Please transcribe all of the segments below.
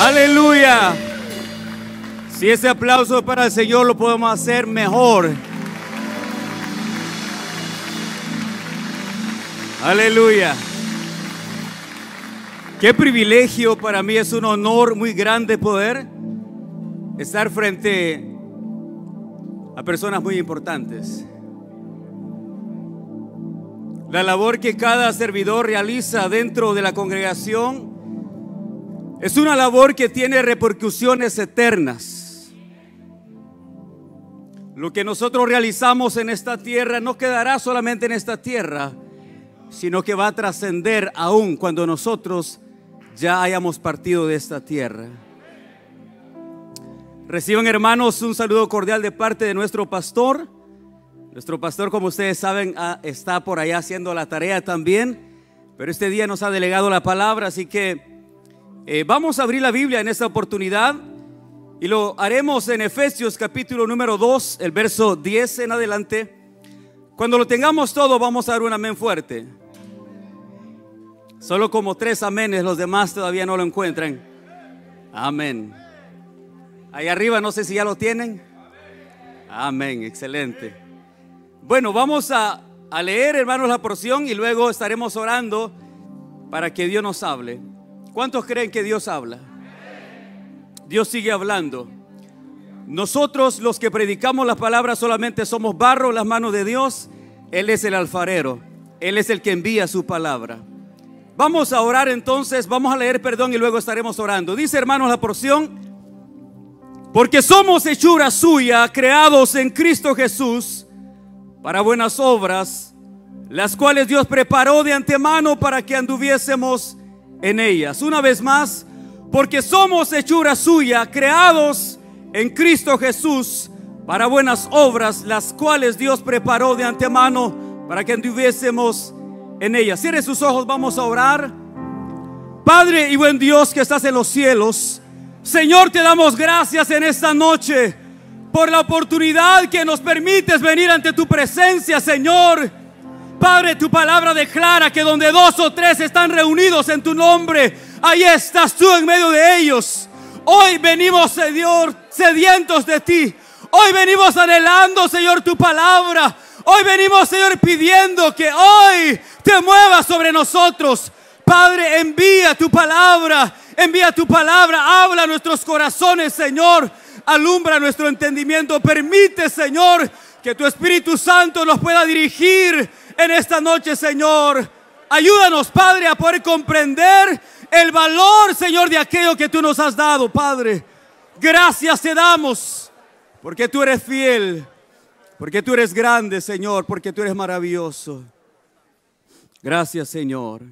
Aleluya. Si ese aplauso para el Señor lo podemos hacer mejor. Aleluya. Qué privilegio para mí, es un honor muy grande poder estar frente a personas muy importantes. La labor que cada servidor realiza dentro de la congregación es una labor que tiene repercusiones eternas. Lo que nosotros realizamos en esta tierra no quedará solamente en esta tierra, sino que va a trascender aún cuando nosotros ya hayamos partido de esta tierra. Reciban hermanos un saludo cordial de parte de nuestro pastor. Nuestro pastor, como ustedes saben, está por allá haciendo la tarea también, pero este día nos ha delegado la palabra, así que eh, vamos a abrir la Biblia en esta oportunidad y lo haremos en Efesios capítulo número 2, el verso 10 en adelante. Cuando lo tengamos todo, vamos a dar un amén fuerte. Solo como tres amenes, los demás todavía no lo encuentran. Amén. Ahí arriba, no sé si ya lo tienen. Amén, excelente. Bueno, vamos a, a leer, hermanos, la porción y luego estaremos orando para que Dios nos hable. ¿Cuántos creen que Dios habla? Dios sigue hablando. Nosotros los que predicamos las palabras solamente somos barro en las manos de Dios. Él es el alfarero. Él es el que envía su palabra. Vamos a orar entonces, vamos a leer perdón y luego estaremos orando. Dice hermanos la porción, porque somos hechura suya, creados en Cristo Jesús para buenas obras, las cuales Dios preparó de antemano para que anduviésemos en ellas. Una vez más, porque somos hechura suya, creados en Cristo Jesús para buenas obras, las cuales Dios preparó de antemano para que anduviésemos en ellas. Cierre sus ojos, vamos a orar. Padre y buen Dios que estás en los cielos, Señor, te damos gracias en esta noche por la oportunidad que nos permites venir ante tu presencia, Señor. Padre, tu palabra declara que donde dos o tres están reunidos en tu nombre, ahí estás tú en medio de ellos. Hoy venimos, Señor, sedientos de ti. Hoy venimos anhelando, Señor, tu palabra. Hoy venimos, Señor, pidiendo que hoy te muevas sobre nosotros. Padre, envía tu palabra, envía tu palabra, habla a nuestros corazones, Señor. Alumbra nuestro entendimiento. Permite, Señor, que tu Espíritu Santo nos pueda dirigir en esta noche, Señor. Ayúdanos, Padre, a poder comprender el valor, Señor, de aquello que tú nos has dado, Padre. Gracias te damos, porque tú eres fiel, porque tú eres grande, Señor, porque tú eres maravilloso. Gracias, Señor.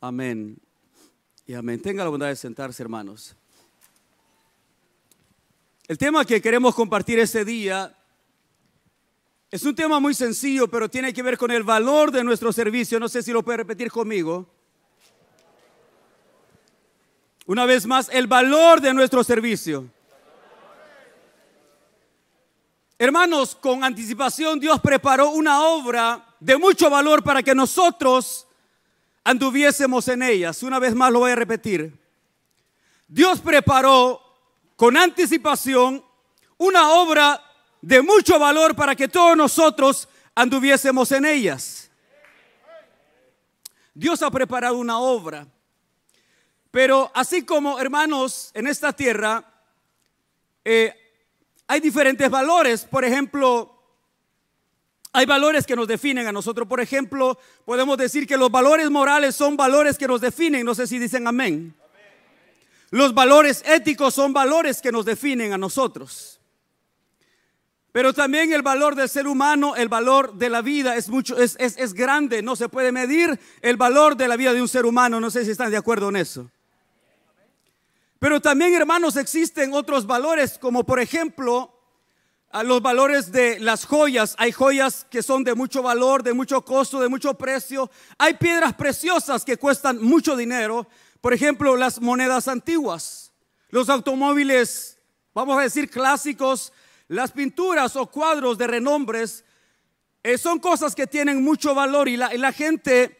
Amén. Y amén. Tenga la bondad de sentarse, hermanos. El tema que queremos compartir este día es un tema muy sencillo, pero tiene que ver con el valor de nuestro servicio. No sé si lo puede repetir conmigo. Una vez más, el valor de nuestro servicio. Hermanos, con anticipación Dios preparó una obra de mucho valor para que nosotros anduviésemos en ellas. Una vez más lo voy a repetir. Dios preparó con anticipación una obra de mucho valor para que todos nosotros anduviésemos en ellas. Dios ha preparado una obra. Pero así como, hermanos, en esta tierra eh, hay diferentes valores. Por ejemplo, hay valores que nos definen a nosotros. Por ejemplo, podemos decir que los valores morales son valores que nos definen. No sé si dicen amén. Los valores éticos son valores que nos definen a nosotros. Pero también el valor del ser humano, el valor de la vida es mucho, es, es, grande, no se puede medir el valor de la vida de un ser humano. No sé si están de acuerdo en eso. Pero también, hermanos, existen otros valores, como por ejemplo, a los valores de las joyas. Hay joyas que son de mucho valor, de mucho costo, de mucho precio. Hay piedras preciosas que cuestan mucho dinero. Por ejemplo, las monedas antiguas, los automóviles, vamos a decir clásicos, las pinturas o cuadros de renombres eh, son cosas que tienen mucho valor y la, gente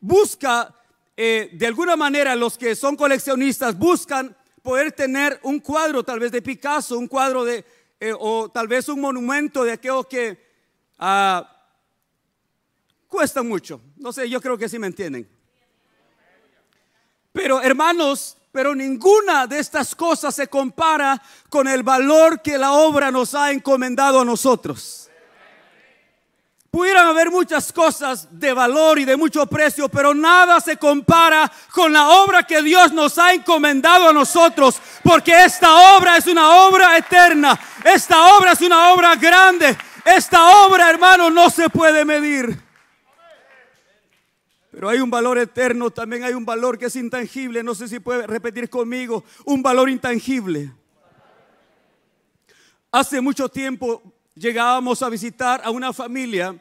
busca eh, de alguna manera los que son coleccionistas buscan poder tener un cuadro tal vez de Picasso, un cuadro de, eh, o tal vez un monumento de aquello que ah, cuesta mucho. No sé, yo creo que sí me entienden. Pero hermanos, pero ninguna de estas cosas se compara con el valor que la obra nos ha encomendado a nosotros. Pudieran haber muchas cosas de valor y de mucho precio, pero nada se compara con la obra que Dios nos ha encomendado a nosotros, porque esta obra es una obra eterna, esta obra es una obra grande, esta obra, hermano, no se puede medir. Pero hay un valor eterno, también hay un valor que es intangible. No sé si puede repetir conmigo, un valor intangible. Hace mucho tiempo llegábamos a visitar a una familia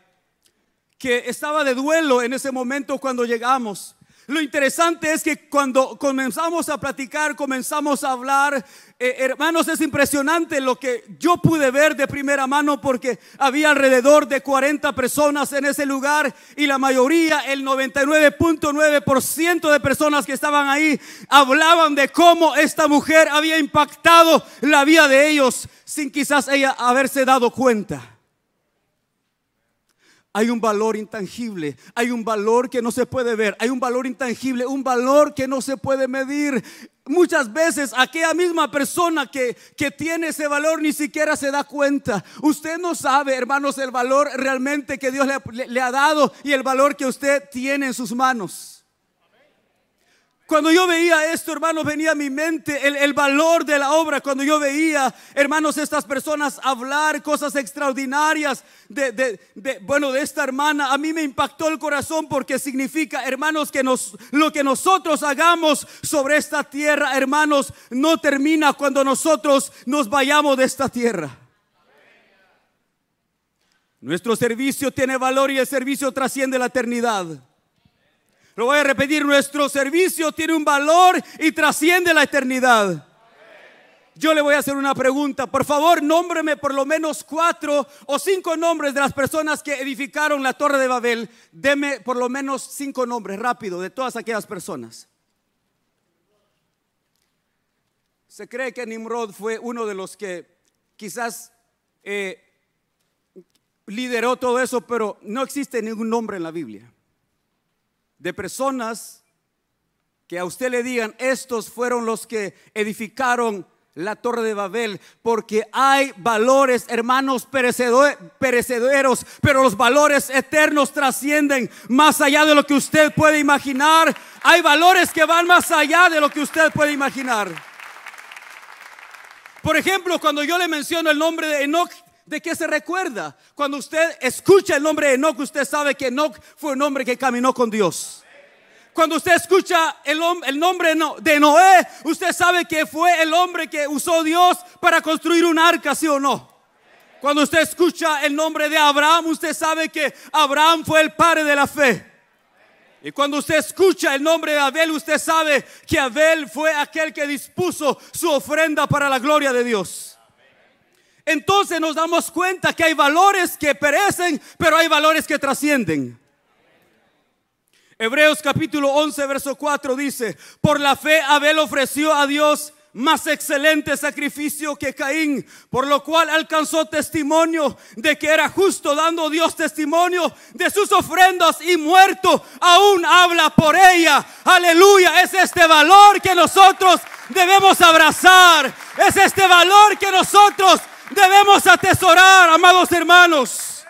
que estaba de duelo en ese momento cuando llegamos. Lo interesante es que cuando comenzamos a platicar, comenzamos a hablar, eh, hermanos, es impresionante lo que yo pude ver de primera mano porque había alrededor de 40 personas en ese lugar y la mayoría, el 99.9% de personas que estaban ahí, hablaban de cómo esta mujer había impactado la vida de ellos sin quizás ella haberse dado cuenta. Hay un valor intangible, hay un valor que no se puede ver, hay un valor intangible, un valor que no se puede medir. Muchas veces aquella misma persona que, que tiene ese valor ni siquiera se da cuenta. Usted no sabe, hermanos, el valor realmente que Dios le, le ha dado y el valor que usted tiene en sus manos. Cuando yo veía esto, hermanos, venía a mi mente el, valor de la obra. Cuando yo veía, hermanos, estas personas hablar cosas extraordinarias de, bueno, de esta hermana, a mí me impactó el corazón porque significa, hermanos, que nos, lo que nosotros hagamos sobre esta tierra, hermanos, no termina cuando nosotros nos vayamos de esta tierra. Nuestro servicio tiene valor y el servicio trasciende la eternidad. Lo voy a repetir, nuestro servicio tiene un valor y trasciende la eternidad. Yo le voy a hacer una pregunta. Por favor, nómbreme por lo menos cuatro o cinco nombres de las personas que edificaron la Torre de Babel. Deme por lo menos cinco nombres rápido de todas aquellas personas. Se cree que Nimrod fue uno de los que quizás eh, lideró todo eso, pero no existe ningún nombre en la Biblia de personas que a usted le digan, estos fueron los que edificaron la torre de Babel, porque hay valores, hermanos, perecederos, pero los valores eternos trascienden más allá de lo que usted puede imaginar. Hay valores que van más allá de lo que usted puede imaginar. Por ejemplo, cuando yo le menciono el nombre de Enoch, ¿de qué se recuerda? Cuando usted escucha el nombre de Enoch, usted sabe que Enoch fue un hombre que caminó con Dios. Cuando usted escucha el, el nombre de Noé, usted sabe que fue el hombre que usó Dios para construir un arca, ¿sí o no? Cuando usted escucha el nombre de Abraham, usted sabe que Abraham fue el padre de la fe. Y cuando usted escucha el nombre de Abel, usted sabe que Abel fue aquel que dispuso su ofrenda para la gloria de Dios entonces nos damos cuenta que hay valores que perecen, pero hay valores que trascienden. Hebreos capítulo 11, verso 4 dice, por la fe Abel ofreció a Dios más excelente sacrificio que Caín, por lo cual alcanzó testimonio de que era justo, dando Dios testimonio de sus ofrendas y muerto, aún habla por ella. Aleluya, es este valor que nosotros debemos abrazar, es este valor que nosotros debemos atesorar, amados hermanos.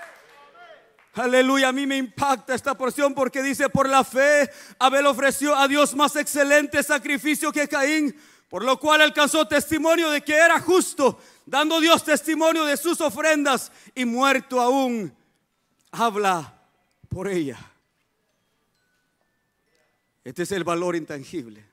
Aleluya, a mí me impacta esta porción porque dice, por la fe, Abel ofreció a Dios más excelente sacrificio que Caín, por lo cual alcanzó testimonio de que era justo, dando Dios testimonio de sus ofrendas y muerto aún, habla por ella. Este es el valor intangible.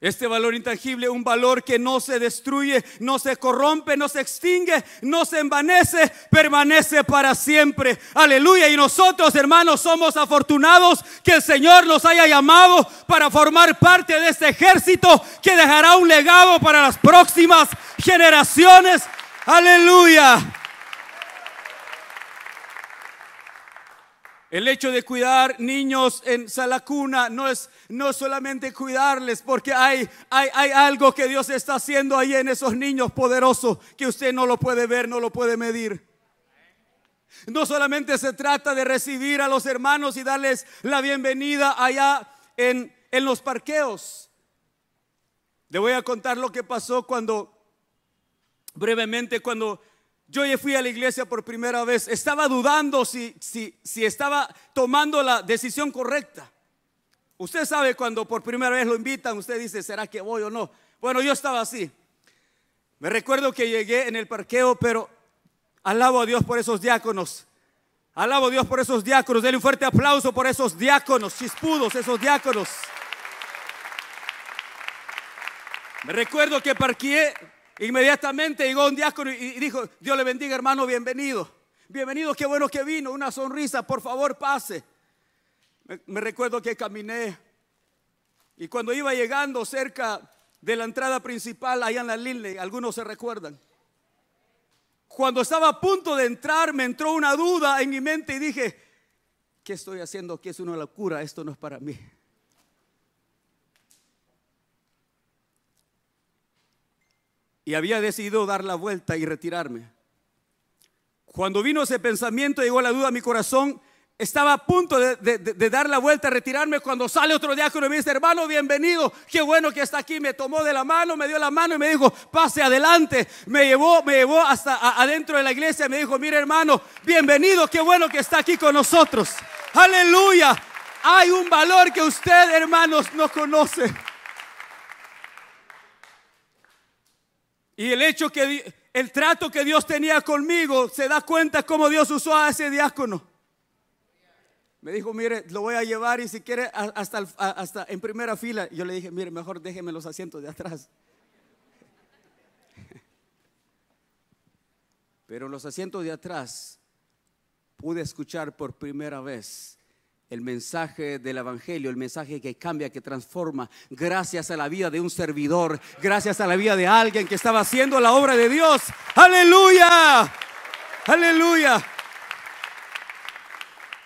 Este valor intangible, un valor que no se destruye, no se corrompe, no se extingue, no se envanece, permanece para siempre. Aleluya. Y nosotros, hermanos, somos afortunados que el Señor nos haya llamado para formar parte de este ejército que dejará un legado para las próximas generaciones. Aleluya. El hecho de cuidar niños en Salacuna no es no solamente cuidarles, porque hay, hay, hay algo que Dios está haciendo ahí en esos niños poderosos que usted no lo puede ver, no lo puede medir. No solamente se trata de recibir a los hermanos y darles la bienvenida allá en, en los parqueos. Le voy a contar lo que pasó cuando, brevemente, cuando yo ya fui a la iglesia por primera vez. Estaba dudando si, si, si estaba tomando la decisión correcta. Usted sabe cuando por primera vez lo invitan, usted dice, ¿será que voy o no? Bueno, yo estaba así. Me recuerdo que llegué en el parqueo, pero alabo a Dios por esos diáconos. Alabo a Dios por esos diáconos. Denle un fuerte aplauso por esos diáconos, chispudos, esos diáconos. Me recuerdo que parqué Inmediatamente llegó un diácono y dijo, Dios le bendiga hermano, bienvenido. Bienvenido, qué bueno que vino, una sonrisa, por favor pase. Me, recuerdo que caminé y cuando iba llegando cerca de la entrada principal, allá en la Linley, algunos se recuerdan. Cuando estaba a punto de entrar, me entró una duda en mi mente y dije, ¿qué estoy haciendo aquí? Es una locura, esto no es para mí. Y había decidido dar la vuelta y retirarme. Cuando vino ese pensamiento, llegó la duda a mi corazón, estaba a punto de, dar la vuelta, retirarme, cuando sale otro diácono y me dice, hermano, bienvenido, qué bueno que está aquí, me tomó de la mano, me dio la mano y me dijo, pase adelante, me llevó, me llevó hasta adentro de la iglesia me dijo, mire hermano, bienvenido, qué bueno que está aquí con nosotros, aleluya, hay un valor que usted, hermanos, no conoce. Y el hecho que el trato que Dios tenía conmigo, se da cuenta cómo Dios usó a ese diácono. Me dijo, mire, lo voy a llevar y si quiere hasta, hasta en primera fila. Yo le dije, mire, mejor déjeme los asientos de atrás. Pero los asientos de atrás pude escuchar por primera vez el mensaje del Evangelio, el mensaje que cambia, que transforma, gracias a la vida de un servidor, gracias a la vida de alguien que estaba haciendo la obra de Dios. Aleluya, aleluya.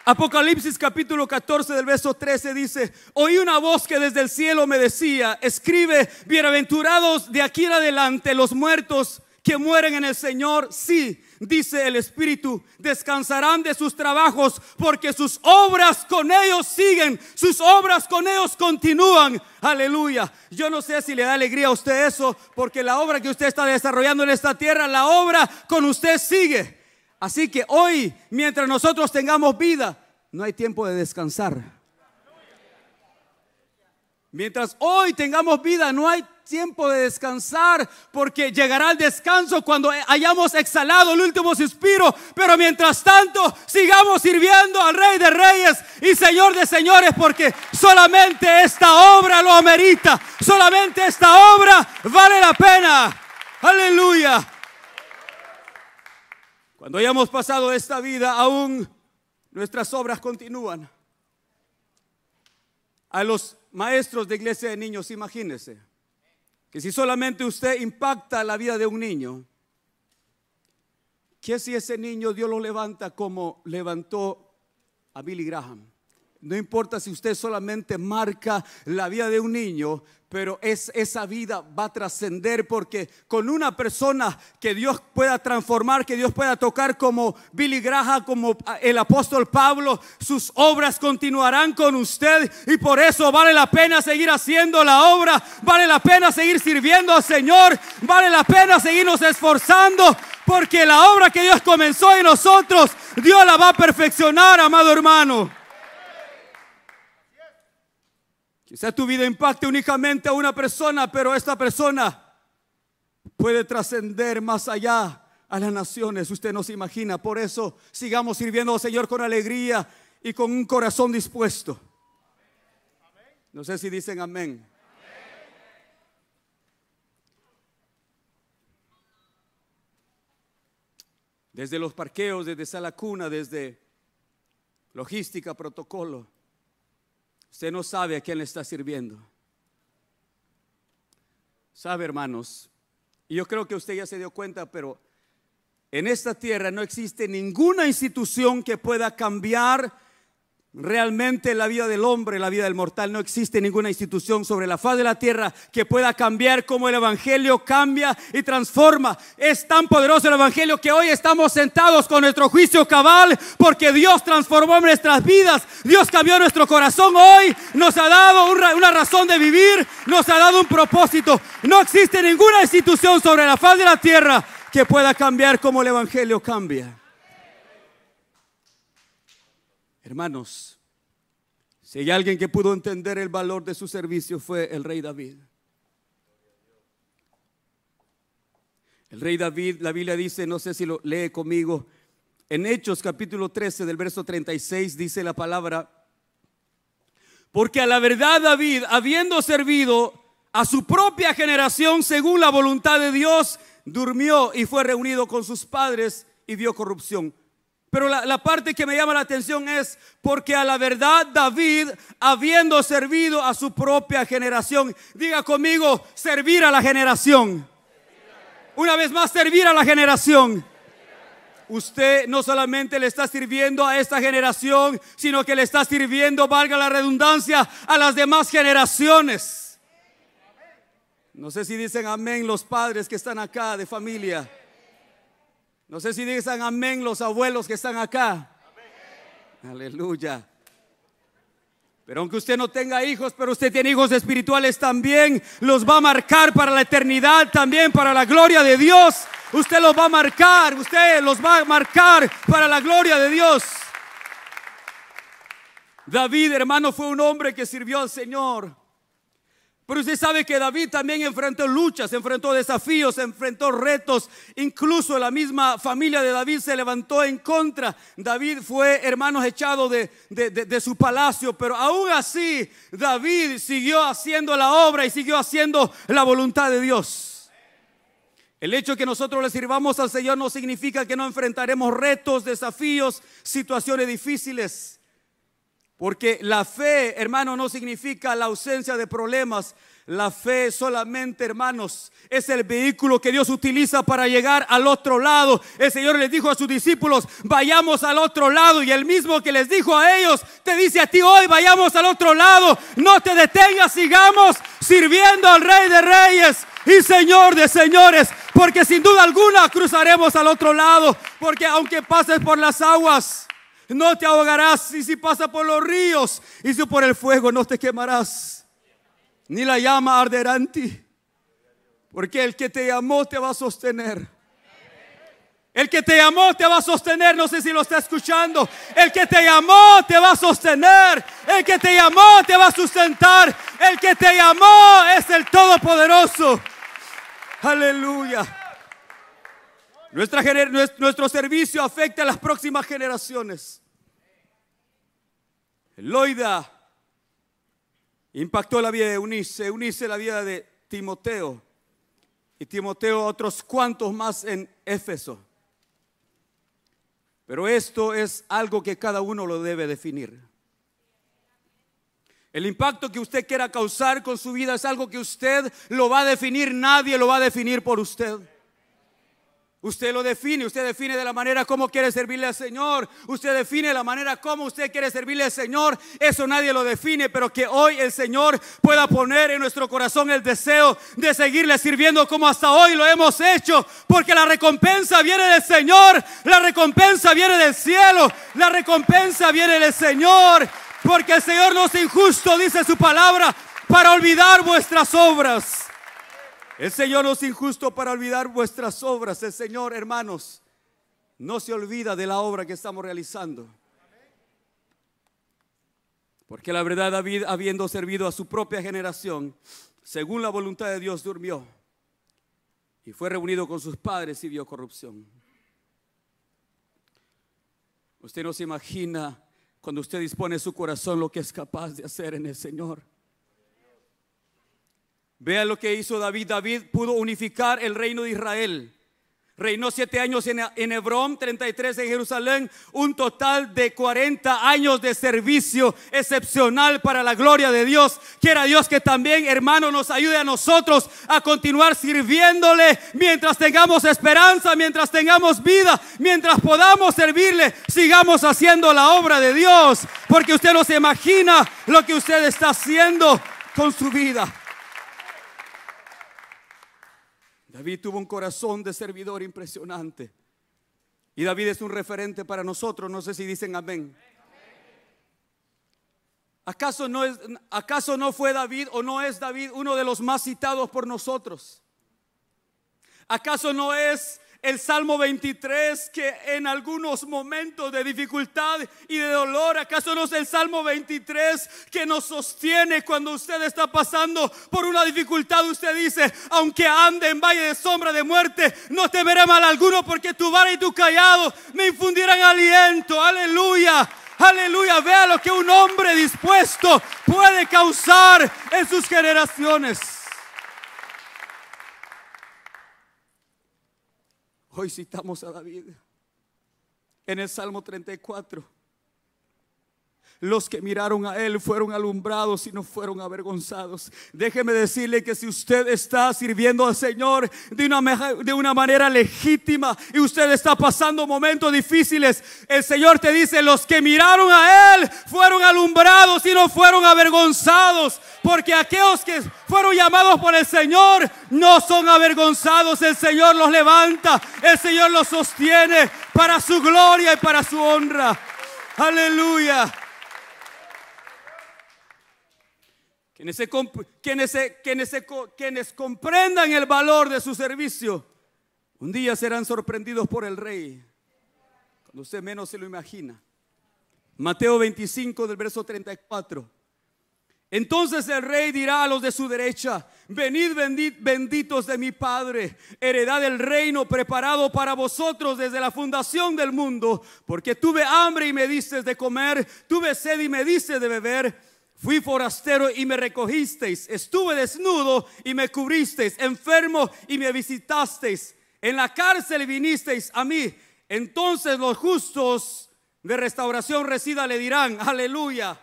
Apocalipsis capítulo 14 del verso 13 dice, oí una voz que desde el cielo me decía, escribe, bienaventurados de aquí en adelante los muertos que mueren en el Señor, sí, dice el Espíritu, descansarán de sus trabajos porque sus obras con ellos siguen, sus obras con ellos continúan. Aleluya. Yo no sé si le da alegría a usted eso, porque la obra que usted está desarrollando en esta tierra, la obra con usted sigue. Así que hoy, mientras nosotros tengamos vida, no hay tiempo de descansar. Mientras hoy tengamos vida, no hay tiempo de descansar, porque llegará el descanso cuando hayamos exhalado el último suspiro. Pero mientras tanto, sigamos sirviendo al Rey de Reyes y Señor de Señores, porque solamente esta obra lo amerita. Solamente esta obra vale la pena. Aleluya. Cuando hayamos pasado esta vida, aún nuestras obras continúan. A los maestros de iglesia de niños, imagínense que si solamente usted impacta la vida de un niño, que si ese niño Dios lo levanta como levantó a Billy Graham? No importa si usted solamente marca la vida de un niño, pero es, esa vida va a trascender porque con una persona que Dios pueda transformar, que Dios pueda tocar como Billy Graham, como el apóstol Pablo, sus obras continuarán con usted y por eso vale la pena seguir haciendo la obra, vale la pena seguir sirviendo al Señor, vale la pena seguirnos esforzando porque la obra que Dios comenzó en nosotros, Dios la va a perfeccionar, amado hermano. Quizá tu vida impacte únicamente a una persona, pero esta persona puede trascender más allá a las naciones. Usted no se imagina. Por eso sigamos sirviendo al Señor con alegría y con un corazón dispuesto. No sé si dicen amén. Desde los parqueos, desde sala cuna, desde logística, protocolo. Usted no sabe a quién le está sirviendo. Sabe, hermanos, y yo creo que usted ya se dio cuenta, pero en esta tierra no existe ninguna institución que pueda cambiar Realmente la vida del hombre, la vida del mortal, no existe ninguna institución sobre la faz de la tierra que pueda cambiar como el Evangelio cambia y transforma. Es tan poderoso el Evangelio que hoy estamos sentados con nuestro juicio cabal porque Dios transformó nuestras vidas. Dios cambió nuestro corazón hoy, nos ha dado una razón de vivir, nos ha dado un propósito. No existe ninguna institución sobre la faz de la tierra que pueda cambiar como el Evangelio cambia. Hermanos, si hay alguien que pudo entender el valor de su servicio fue el rey David. El rey David, la Biblia dice, no sé si lo lee conmigo, en Hechos capítulo 13 del verso 36 dice la palabra, porque a la verdad David, habiendo servido a su propia generación según la voluntad de Dios, durmió y fue reunido con sus padres y vio corrupción. Pero la, parte que me llama la atención es porque a la verdad David, habiendo servido a su propia generación, diga conmigo, servir a la generación. Una vez más, servir a la generación. Usted no solamente le está sirviendo a esta generación, sino que le está sirviendo, valga la redundancia, a las demás generaciones. No sé si dicen amén los padres que están acá de familia. No sé si dicen amén los abuelos que están acá. Aleluya. Pero aunque usted no tenga hijos, pero usted tiene hijos espirituales también, los va a marcar para la eternidad, también para la gloria de Dios. Usted los va a marcar, usted los va a marcar para la gloria de Dios. David, hermano, fue un hombre que sirvió al Señor. Pero usted sabe que David también enfrentó luchas, enfrentó desafíos, enfrentó retos. Incluso la misma familia de David se levantó en contra. David fue, hermanos, echado de, de, su palacio. Pero aún así, David siguió haciendo la obra y siguió haciendo la voluntad de Dios. El hecho de que nosotros le sirvamos al Señor no significa que no enfrentaremos retos, desafíos, situaciones difíciles. Porque la fe, hermano, no significa la ausencia de problemas. La fe solamente, hermanos, es el vehículo que Dios utiliza para llegar al otro lado. El Señor les dijo a sus discípulos, vayamos al otro lado. Y el mismo que les dijo a ellos, te dice a ti hoy, vayamos al otro lado. No te detengas, sigamos sirviendo al Rey de Reyes y Señor de Señores. Porque sin duda alguna cruzaremos al otro lado. Porque aunque pases por las aguas, no te ahogarás y si pasa por los ríos y si por el fuego no te quemarás. Ni la llama arderá en ti. Porque el que te llamó te va a sostener. El que te llamó te va a sostener, no sé si lo está escuchando. El que te llamó te va a sostener. El que te llamó te va a sustentar. El que te llamó es el Todopoderoso. Aleluya. Nuestra, nuestro servicio afecta a las próximas generaciones. Loida impactó la vida de Eunice, Eunice la vida de Timoteo y Timoteo otros cuantos más en Éfeso. Pero esto es algo que cada uno lo debe definir. El impacto que usted quiera causar con su vida es algo que usted lo va a definir, nadie lo va a definir por usted. Usted lo define, usted define de la manera como quiere servirle al Señor, usted define la manera como usted quiere servirle al Señor, eso nadie lo define, pero que hoy el Señor pueda poner en nuestro corazón el deseo de seguirle sirviendo como hasta hoy lo hemos hecho, porque la recompensa viene del Señor, la recompensa viene del cielo, la recompensa viene del Señor, porque el Señor no es injusto, dice su palabra, para olvidar vuestras obras. El Señor no es injusto para olvidar vuestras obras. El Señor, hermanos, no se olvida de la obra que estamos realizando. Porque la verdad David, habiendo servido a su propia generación, según la voluntad de Dios, durmió y fue reunido con sus padres y vio corrupción. Usted no se imagina cuando usted dispone su corazón lo que es capaz de hacer en el Señor. Vea lo que hizo David. David pudo unificar el reino de Israel. Reinó siete años en, Hebrón, 33 en Jerusalén, un total de 40 años de servicio excepcional para la gloria de Dios. Quiera Dios que también, hermano, nos ayude a nosotros a continuar sirviéndole mientras tengamos esperanza, mientras tengamos vida, mientras podamos servirle, sigamos haciendo la obra de Dios, porque usted no se imagina lo que usted está haciendo con su vida. David tuvo un corazón de servidor impresionante. Y David es un referente para nosotros. No sé si dicen amén. ¿Acaso no, es, ¿Acaso no fue David o no es David uno de los más citados por nosotros? ¿Acaso no es el Salmo 23 que en algunos momentos de dificultad y de dolor, ¿acaso no es el Salmo 23 que nos sostiene cuando usted está pasando por una dificultad? Usted dice, aunque ande en valle de sombra de muerte, no temeré mal alguno porque tu vara y tu callado me infundirán aliento. Aleluya. Aleluya, vea lo que un hombre dispuesto puede causar en sus generaciones. Hoy citamos a David en el Salmo 34. Los que miraron a Él fueron alumbrados y no fueron avergonzados. Déjeme decirle que si usted está sirviendo al Señor de una, de una manera legítima y usted está pasando momentos difíciles, el Señor te dice, los que miraron a Él fueron alumbrados y no fueron avergonzados. Porque aquellos que fueron llamados por el Señor no son avergonzados. El Señor los levanta, el Señor los sostiene para su gloria y para su honra. Aleluya. Quienes, quienes, comprendan el valor de su servicio, un día serán sorprendidos por el rey, cuando usted menos se lo imagina. Mateo 25 del verso 34. Entonces el rey dirá a los de su derecha, venid benditos de mi Padre, heredad del reino preparado para vosotros desde la fundación del mundo, porque tuve hambre y me diste de comer, tuve sed y me diste de beber Fui forastero y me recogisteis. Estuve desnudo y me cubristeis. Enfermo y me visitasteis. En la cárcel vinisteis a mí. Entonces los justos de restauración resida le dirán, aleluya.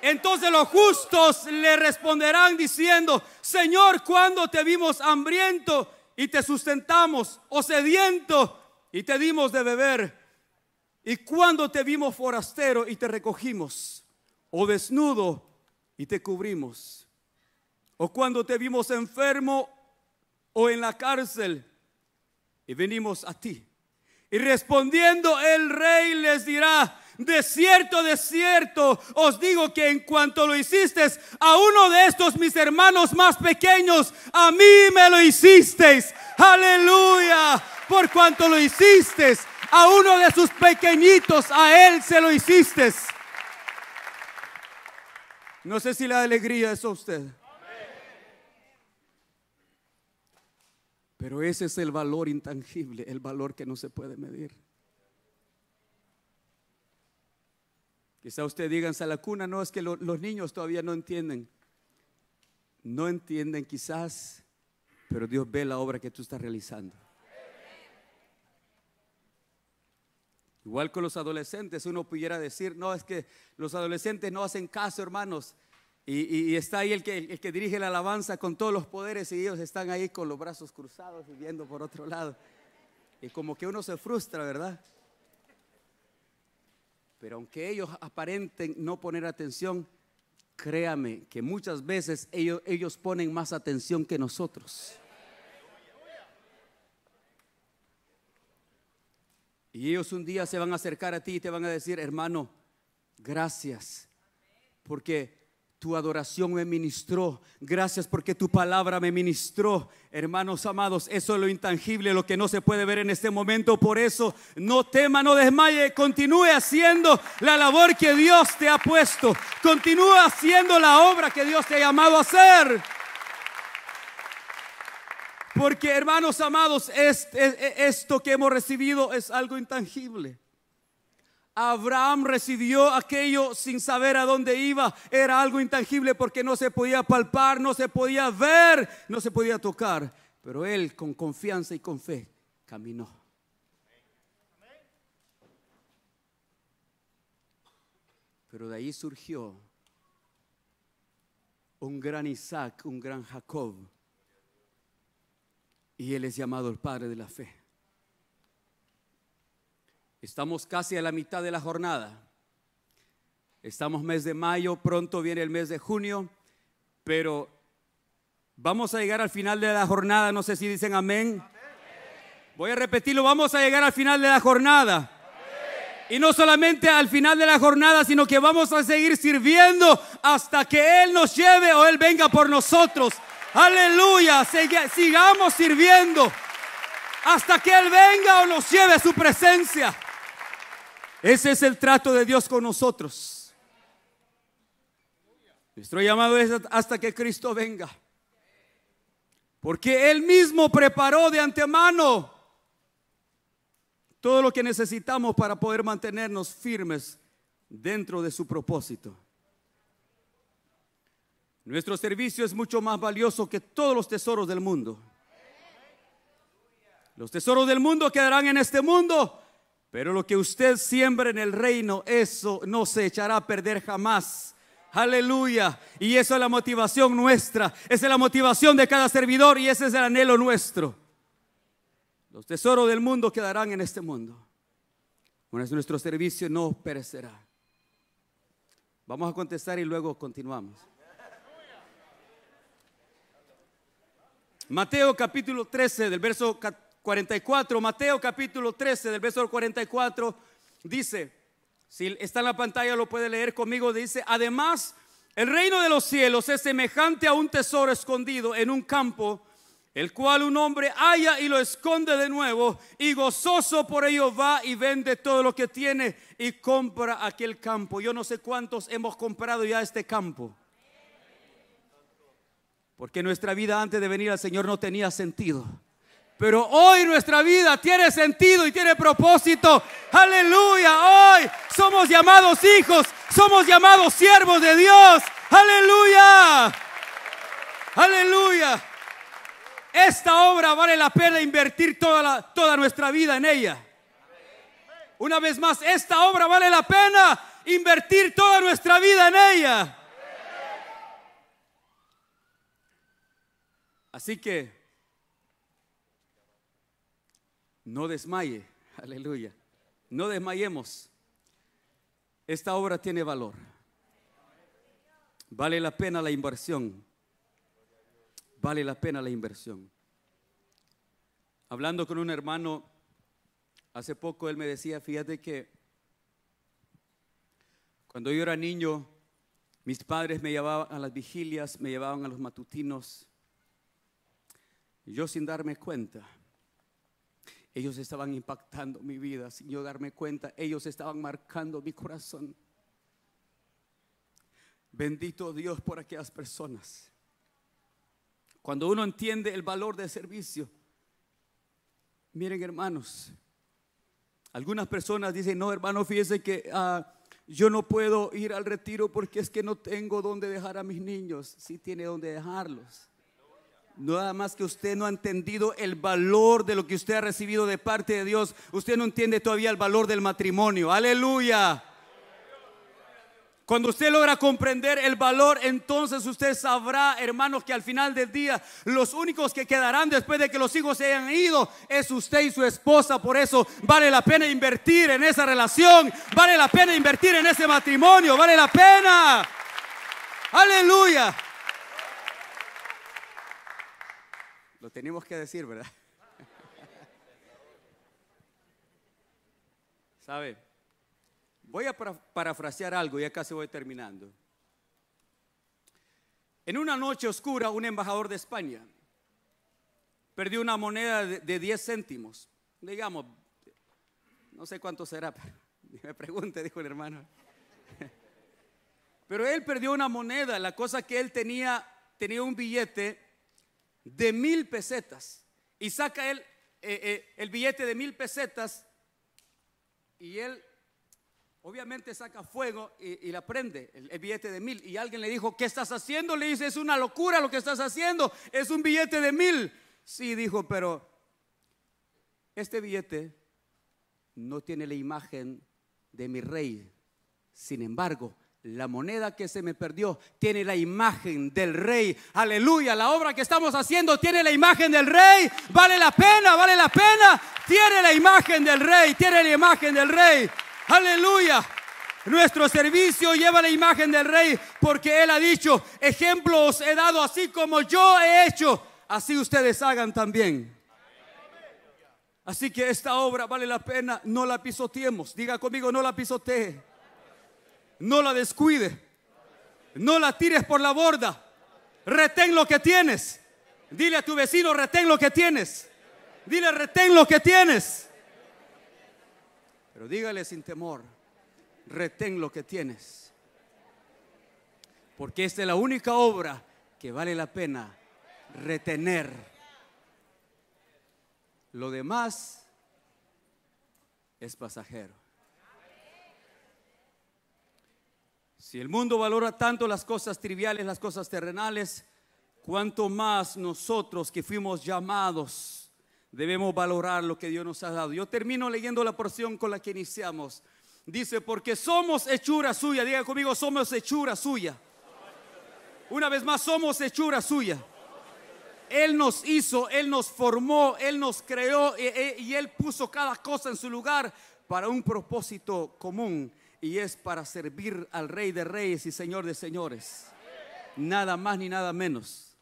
Entonces los justos le responderán diciendo, Señor, cuando te vimos hambriento y te sustentamos, o sediento y te dimos de beber, y cuando te vimos forastero y te recogimos o desnudo y te cubrimos, o cuando te vimos enfermo o en la cárcel y venimos a ti. Y respondiendo el rey les dirá, de cierto, de cierto, os digo que en cuanto lo hiciste a uno de estos mis hermanos más pequeños, a mí me lo hicisteis. Aleluya. Por cuanto lo hiciste a uno de sus pequeñitos, a él se lo hiciste. No sé si la alegría es a usted. Pero ese es el valor intangible, el valor que no se puede medir. Quizá usted diga en la cuna, no es que los niños todavía no entienden. No entienden quizás, pero Dios ve la obra que tú estás realizando. Igual con los adolescentes, uno pudiera decir, no, es que los adolescentes no hacen caso, hermanos. Y, está ahí el que, el que dirige la alabanza con todos los poderes y ellos están ahí con los brazos cruzados y viendo por otro lado. Y como que uno se frustra, ¿verdad? Pero aunque ellos aparenten no poner atención, créame que muchas veces ellos, ellos ponen más atención que nosotros. Y ellos un día se van a acercar a ti y te van a decir, hermano, gracias, porque tu adoración me ministró. Gracias porque tu palabra me ministró. Hermanos amados, eso es lo intangible, lo que no se puede ver en este momento. Por eso, no tema, no desmaye. Continúe haciendo la labor que Dios te ha puesto. Continúe haciendo la obra que Dios te ha llamado a hacer. Porque hermanos amados, esto que hemos recibido es algo intangible. Abraham recibió aquello sin saber a dónde iba. Era algo intangible porque no se podía palpar, no se podía ver, no se podía tocar. Pero él con confianza y con fe caminó. Pero de ahí surgió un gran Isaac, un gran Jacob. Y él es llamado el Padre de la Fe. Estamos casi a la mitad de la jornada. Estamos mes de mayo, pronto viene el mes de junio, pero vamos a llegar al final de la jornada. No sé si dicen amén. Voy a repetirlo, vamos a llegar al final de la jornada. Y no solamente al final de la jornada, sino que vamos a seguir sirviendo hasta que Él nos lleve o Él venga por nosotros. Aleluya, sigamos sirviendo hasta que Él venga o nos lleve a su presencia. Ese es el trato de Dios con nosotros. Nuestro llamado es hasta que Cristo venga. Porque Él mismo preparó de antemano todo lo que necesitamos para poder mantenernos firmes dentro de su propósito. Nuestro servicio es mucho más valioso que todos los tesoros del mundo. Los tesoros del mundo quedarán en este mundo, pero lo que usted siembra en el reino, eso no se echará a perder jamás. Aleluya. Y eso es la motivación nuestra. Esa es la motivación de cada servidor y ese es el anhelo nuestro. Los tesoros del mundo quedarán en este mundo. Nuestro servicio no perecerá. Vamos a contestar y luego continuamos. Mateo capítulo 13 del verso 44, Mateo capítulo 13 del verso 44 dice, si está en la pantalla lo puede leer conmigo, dice, además el reino de los cielos es semejante a un tesoro escondido en un campo el cual un hombre halla y lo esconde de nuevo, y gozoso por ello va y vende todo lo que tiene y compra aquel campo. Yo no sé cuántos hemos comprado ya este campo. Porque nuestra vida antes de venir al Señor no tenía sentido. Pero hoy nuestra vida tiene sentido y tiene propósito. Aleluya. Hoy somos llamados hijos, somos llamados siervos de Dios. Aleluya. Aleluya. Esta obra vale la pena invertir toda, toda nuestra vida en ella. Una vez más, esta obra vale la pena invertir toda nuestra vida en ella. Así que no desmaye, aleluya. No desmayemos. Esta obra tiene valor. Vale la pena la inversión vale la pena la inversión. Hablando con un hermano, hace poco él me decía, fíjate que cuando yo era niño, mis padres me llevaban a las vigilias, me llevaban a los matutinos, yo sin darme cuenta, ellos estaban impactando mi vida, sin yo darme cuenta, ellos estaban marcando mi corazón. Bendito Dios por aquellas personas. Cuando uno entiende el valor del servicio. Miren hermanos, algunas personas dicen, no hermano, fíjese que ah, yo no puedo ir al retiro porque es que no tengo donde dejar a mis niños. Sí tiene donde dejarlos. Nada más que usted no ha entendido el valor de lo que usted ha recibido de parte de Dios. Usted no entiende todavía el valor del matrimonio. Aleluya. Cuando usted logra comprender el valor, entonces usted sabrá, hermanos, que al final del día los únicos que quedarán después de que los hijos se hayan ido es usted y su esposa. Por eso vale la pena invertir en esa relación, vale la pena invertir en ese matrimonio, vale la pena. Aleluya. Lo tenemos que decir, ¿verdad? ¿Sabe? Voy a parafrasear algo y acá se voy terminando. En una noche oscura, un embajador de España perdió una moneda de 10 céntimos. Digamos, no sé cuánto será, me pregunte, dijo el hermano. Pero él perdió una moneda, la cosa que él tenía, tenía un billete de mil pesetas. Y saca él eh, eh, el billete de mil pesetas y él Obviamente saca fuego y, la prende, el, billete de mil. Y alguien le dijo, ¿qué estás haciendo? Le dice, es una locura lo que estás haciendo, es un billete de mil. Sí, dijo, pero Este billete no tiene la imagen de mi rey. Sin embargo, la moneda que se me perdió tiene la imagen del rey. Aleluya. La obra que estamos haciendo tiene la imagen del rey. Vale la pena, vale la pena. Tiene la imagen del rey. Tiene la imagen del rey. Aleluya. Nuestro servicio lleva la imagen del rey porque él ha dicho, ejemplos he dado así como yo he hecho. Así ustedes hagan también. Así que esta obra vale la pena. No la pisoteemos. Diga conmigo, no la pisotee. No la descuide. No la tires por la borda. Retén lo que tienes. Dile a tu vecino, retén lo que tienes. Dile, retén lo que tienes. Pero dígale sin temor, retén lo que tienes. Porque esta es la única obra que vale la pena retener. Lo demás es pasajero. Si el mundo valora tanto las cosas triviales, las cosas terrenales, cuanto más nosotros que fuimos llamados debemos valorar lo que Dios nos ha dado. Yo termino leyendo la porción con la que iniciamos. Dice, porque somos hechura suya. Diga conmigo, somos hechura suya. Una vez más, somos hechura suya. Él nos hizo, Él nos formó, Él nos creó y, y Él puso cada cosa en su lugar para un propósito común y es para servir al Rey de Reyes y Señor de Señores. Nada más ni nada menos.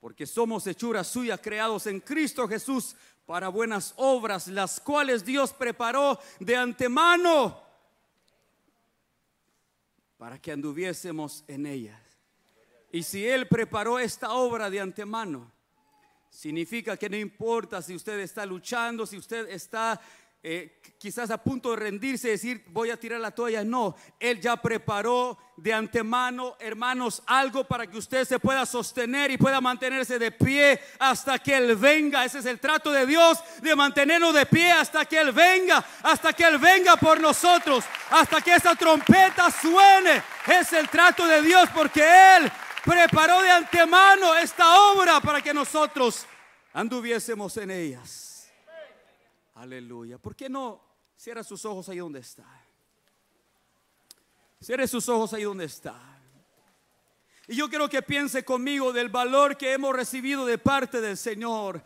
Porque somos hechuras suyas creados en Cristo Jesús para buenas obras, las cuales Dios preparó de antemano para que anduviésemos en ellas. Y si Él preparó esta obra de antemano, significa que no importa si usted está luchando, si usted está eh, quizás a punto de rendirse decir, voy a tirar la toalla. No, Él ya preparó de antemano, hermanos, algo para que usted se pueda sostener y pueda mantenerse de pie hasta que Él venga. Ese es el trato de Dios, de mantenernos de pie hasta que Él venga, hasta que Él venga por nosotros, hasta que esa trompeta suene. Es el trato de Dios porque Él preparó de antemano esta obra para que nosotros anduviésemos en ellas. Aleluya. ¿Por qué no cierra sus ojos ahí donde está? Cierre sus ojos ahí donde está. Y yo quiero que piense conmigo del valor que hemos recibido de parte del Señor.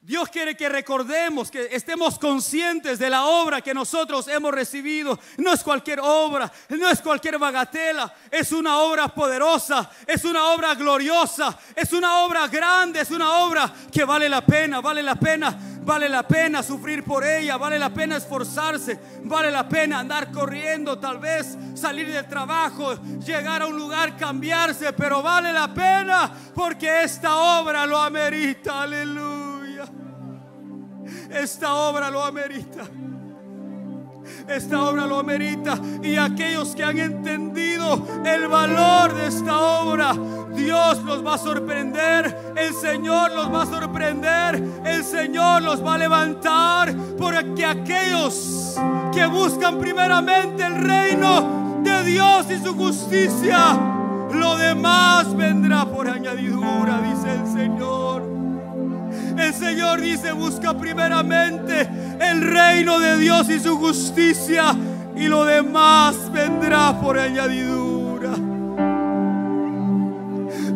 Dios quiere que recordemos, que estemos conscientes de la obra que nosotros hemos recibido. No es cualquier obra, no es cualquier bagatela, es una obra poderosa, es una obra gloriosa, es una obra grande, es una obra que vale la pena, vale la pena, vale la pena sufrir por ella, vale la pena esforzarse, vale la pena andar corriendo, tal vez salir del trabajo, llegar a un lugar, cambiarse, pero vale la pena porque esta obra lo amerita, aleluya. Esta obra lo amerita. Esta obra lo amerita. Y aquellos que han entendido el valor de esta obra, Dios los va a sorprender. El Señor los va a sorprender. El Señor los va a levantar. Porque aquellos que buscan primeramente el reino de Dios y su justicia, lo demás vendrá por añadidura, dice el Señor. El Señor dice, busca primeramente el reino de Dios y su justicia y lo demás vendrá por añadidura.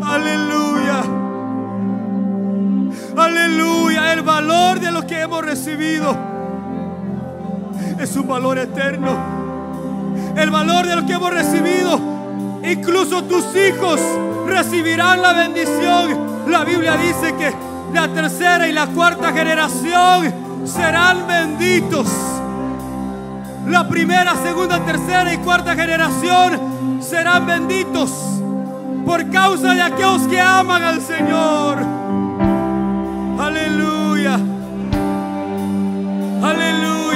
Aleluya. Aleluya. El valor de lo que hemos recibido es un valor eterno. El valor de lo que hemos recibido, incluso tus hijos recibirán la bendición. La Biblia dice que la tercera y la cuarta generación serán benditos. La primera, segunda, tercera y cuarta generación serán benditos por causa de aquellos que aman al Señor. Aleluya. Aleluya.